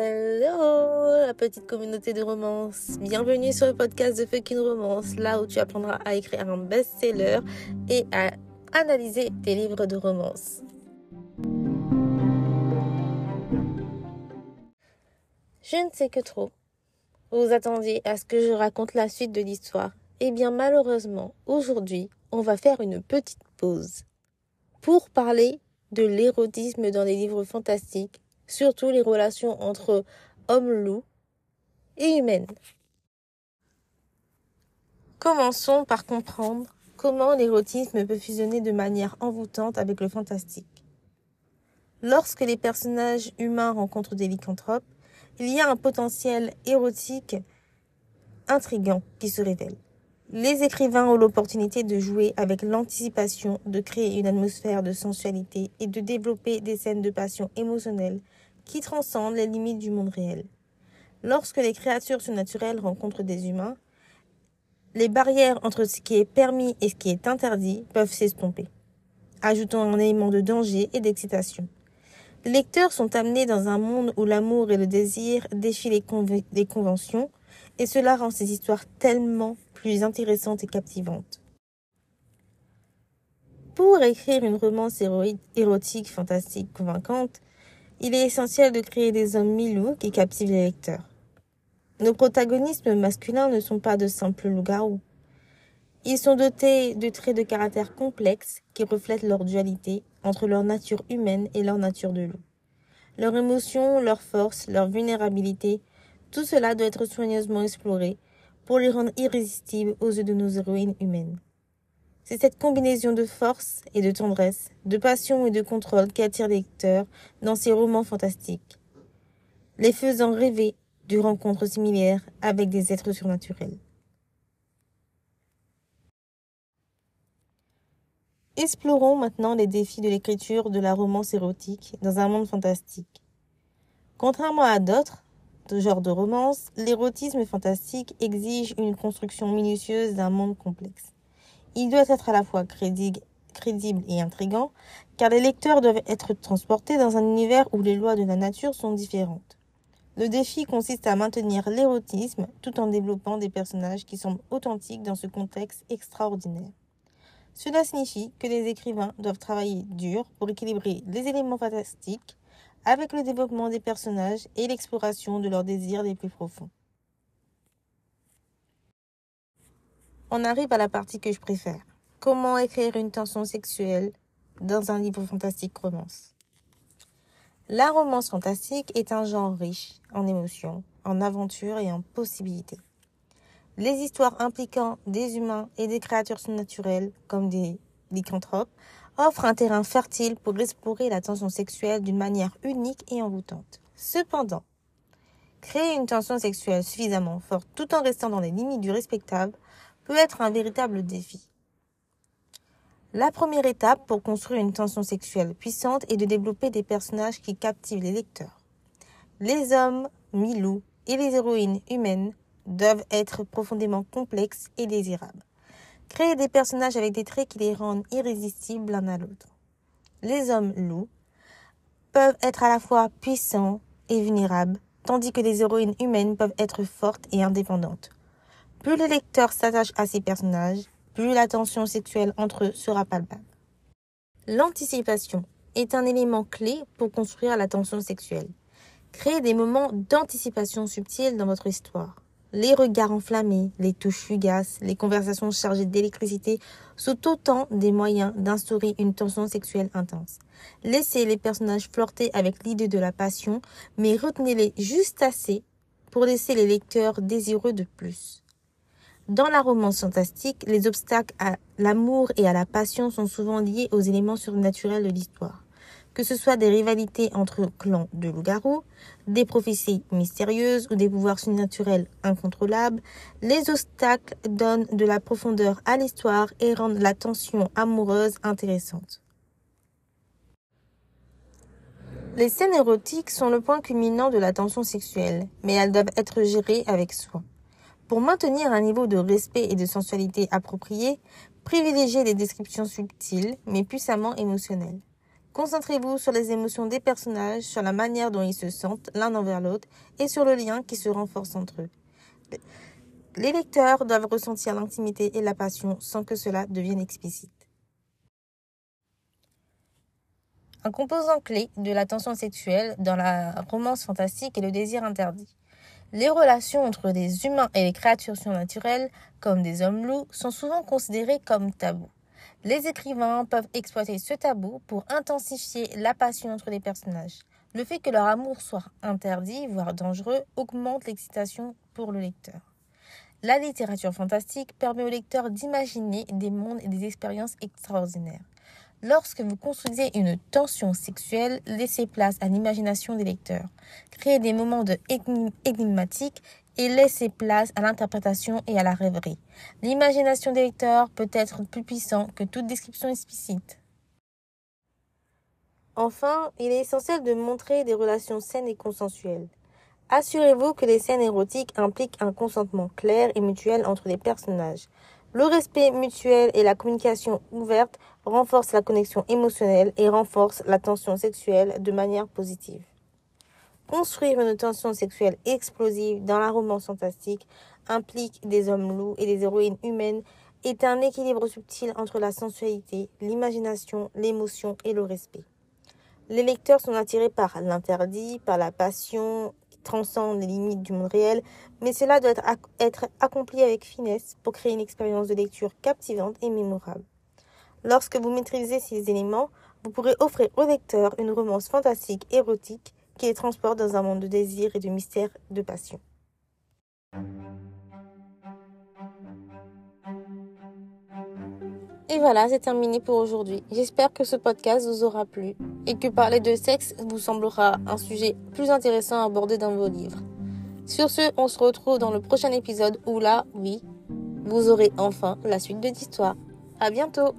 Hello, la petite communauté de romance. Bienvenue sur le podcast de Fucking Romance, là où tu apprendras à écrire un best-seller et à analyser tes livres de romance. Je ne sais que trop. Vous attendiez à ce que je raconte la suite de l'histoire. Eh bien, malheureusement, aujourd'hui, on va faire une petite pause pour parler de l'érotisme dans les livres fantastiques, surtout les relations entre hommes-loups et humaines. Commençons par comprendre comment l'érotisme peut fusionner de manière envoûtante avec le fantastique. Lorsque les personnages humains rencontrent des lycanthropes, il y a un potentiel érotique intrigant qui se révèle. Les écrivains ont l'opportunité de jouer avec l'anticipation, de créer une atmosphère de sensualité et de développer des scènes de passion émotionnelle qui transcendent les limites du monde réel. Lorsque les créatures surnaturelles rencontrent des humains, les barrières entre ce qui est permis et ce qui est interdit peuvent s'estomper, ajoutant un élément de danger et d'excitation. Les lecteurs sont amenés dans un monde où l'amour et le désir défient les, conventions, et cela rend ces histoires tellement plus intéressante et captivante. Pour écrire une romance érotique, fantastique, convaincante, il est essentiel de créer des hommes milous qui captivent les lecteurs. Nos protagonistes masculins ne sont pas de simples loups-garous. Ils sont dotés de traits de caractère complexes qui reflètent leur dualité entre leur nature humaine et leur nature de loup. Leurs émotions, leurs forces, leur vulnérabilité, tout cela doit être soigneusement exploré pour les rendre irrésistibles aux yeux de nos héroïnes humaines. C'est cette combinaison de force et de tendresse, de passion et de contrôle qui attire les lecteurs dans ces romans fantastiques, les faisant rêver de rencontres similaires avec des êtres surnaturels. Explorons maintenant les défis de l'écriture de la romance érotique dans un monde fantastique. Contrairement à d'autres, genre de romance, l'érotisme fantastique exige une construction minutieuse d'un monde complexe. Il doit être à la fois crédible, et intrigant, car les lecteurs doivent être transportés dans un univers où les lois de la nature sont différentes. Le défi consiste à maintenir l'érotisme tout en développant des personnages qui semblent authentiques dans ce contexte extraordinaire. Cela signifie que les écrivains doivent travailler dur pour équilibrer les éléments fantastiques avec le développement des personnages et l'exploration de leurs désirs les plus profonds. On arrive à la partie que je préfère. Comment écrire une tension sexuelle dans un livre fantastique romance? La romance fantastique est un genre riche en émotions, en aventures et en possibilités. Les histoires impliquant des humains et des créatures surnaturelles, comme des lycanthropes, offre un terrain fertile pour explorer la tension sexuelle d'une manière unique et envoûtante. Cependant, créer une tension sexuelle suffisamment forte tout en restant dans les limites du respectable peut être un véritable défi. La première étape pour construire une tension sexuelle puissante est de développer des personnages qui captivent les lecteurs. Les hommes, mi-loups et les héroïnes humaines doivent être profondément complexes et désirables. Créer des personnages avec des traits qui les rendent irrésistibles l'un à l'autre. Les hommes loups peuvent être à la fois puissants et vulnérables, tandis que les héroïnes humaines peuvent être fortes et indépendantes. Plus le lecteur s'attache à ces personnages, plus la tension sexuelle entre eux sera palpable. L'anticipation est un élément clé pour construire la tension sexuelle. Créez des moments d'anticipation subtils dans votre histoire. Les regards enflammés, les touches fugaces, les conversations chargées d'électricité sont autant des moyens d'instaurer une tension sexuelle intense. Laissez les personnages flirter avec l'idée de la passion, mais retenez-les juste assez pour laisser les lecteurs désireux de plus. Dans la romance fantastique, les obstacles à l'amour et à la passion sont souvent liés aux éléments surnaturels de l'histoire que ce soit des rivalités entre clans de loups-garous, des prophéties mystérieuses ou des pouvoirs surnaturels incontrôlables, les obstacles donnent de la profondeur à l'histoire et rendent la tension amoureuse intéressante. Les scènes érotiques sont le point culminant de la tension sexuelle, mais elles doivent être gérées avec soin. Pour maintenir un niveau de respect et de sensualité approprié, privilégiez des descriptions subtiles mais puissamment émotionnelles. Concentrez-vous sur les émotions des personnages, sur la manière dont ils se sentent l'un envers l'autre et sur le lien qui se renforce entre eux. Les lecteurs doivent ressentir l'intimité et la passion sans que cela devienne explicite. Un composant clé de la tension sexuelle dans la romance fantastique est le désir interdit. Les relations entre des humains et les créatures surnaturelles, comme des hommes loups, sont souvent considérées comme tabous. Les écrivains peuvent exploiter ce tabou pour intensifier la passion entre les personnages. Le fait que leur amour soit interdit, voire dangereux, augmente l'excitation pour le lecteur. La littérature fantastique permet au lecteur d'imaginer des mondes et des expériences extraordinaires. Lorsque vous construisez une tension sexuelle, laissez place à l'imagination des lecteurs. Créez des moments de énigmatiques et laissez place à l'interprétation et à la rêverie. L'imagination des lecteurs peut être plus puissante que toute description explicite. Enfin, il est essentiel de montrer des relations saines et consensuelles. Assurez-vous que les scènes érotiques impliquent un consentement clair et mutuel entre les personnages. Le respect mutuel et la communication ouverte renforcent la connexion émotionnelle et renforcent la tension sexuelle de manière positive. Construire une tension sexuelle explosive dans la romance fantastique implique des hommes loups et des héroïnes humaines est un équilibre subtil entre la sensualité, l'imagination, l'émotion et le respect. Les lecteurs sont attirés par l'interdit, par la passion transcende les limites du monde réel, mais cela doit être accompli avec finesse pour créer une expérience de lecture captivante et mémorable. Lorsque vous maîtrisez ces éléments, vous pourrez offrir au lecteur une romance fantastique érotique qui les transporte dans un monde de désir et de mystère de passion. Et voilà, c'est terminé pour aujourd'hui. J'espère que ce podcast vous aura plu et que parler de sexe vous semblera un sujet plus intéressant à aborder dans vos livres. Sur ce, on se retrouve dans le prochain épisode où là, oui, vous aurez enfin la suite de l'histoire. À bientôt!